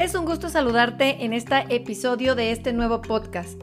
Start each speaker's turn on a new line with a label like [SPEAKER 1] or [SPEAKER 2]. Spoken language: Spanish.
[SPEAKER 1] Es un gusto saludarte en este episodio de este nuevo podcast.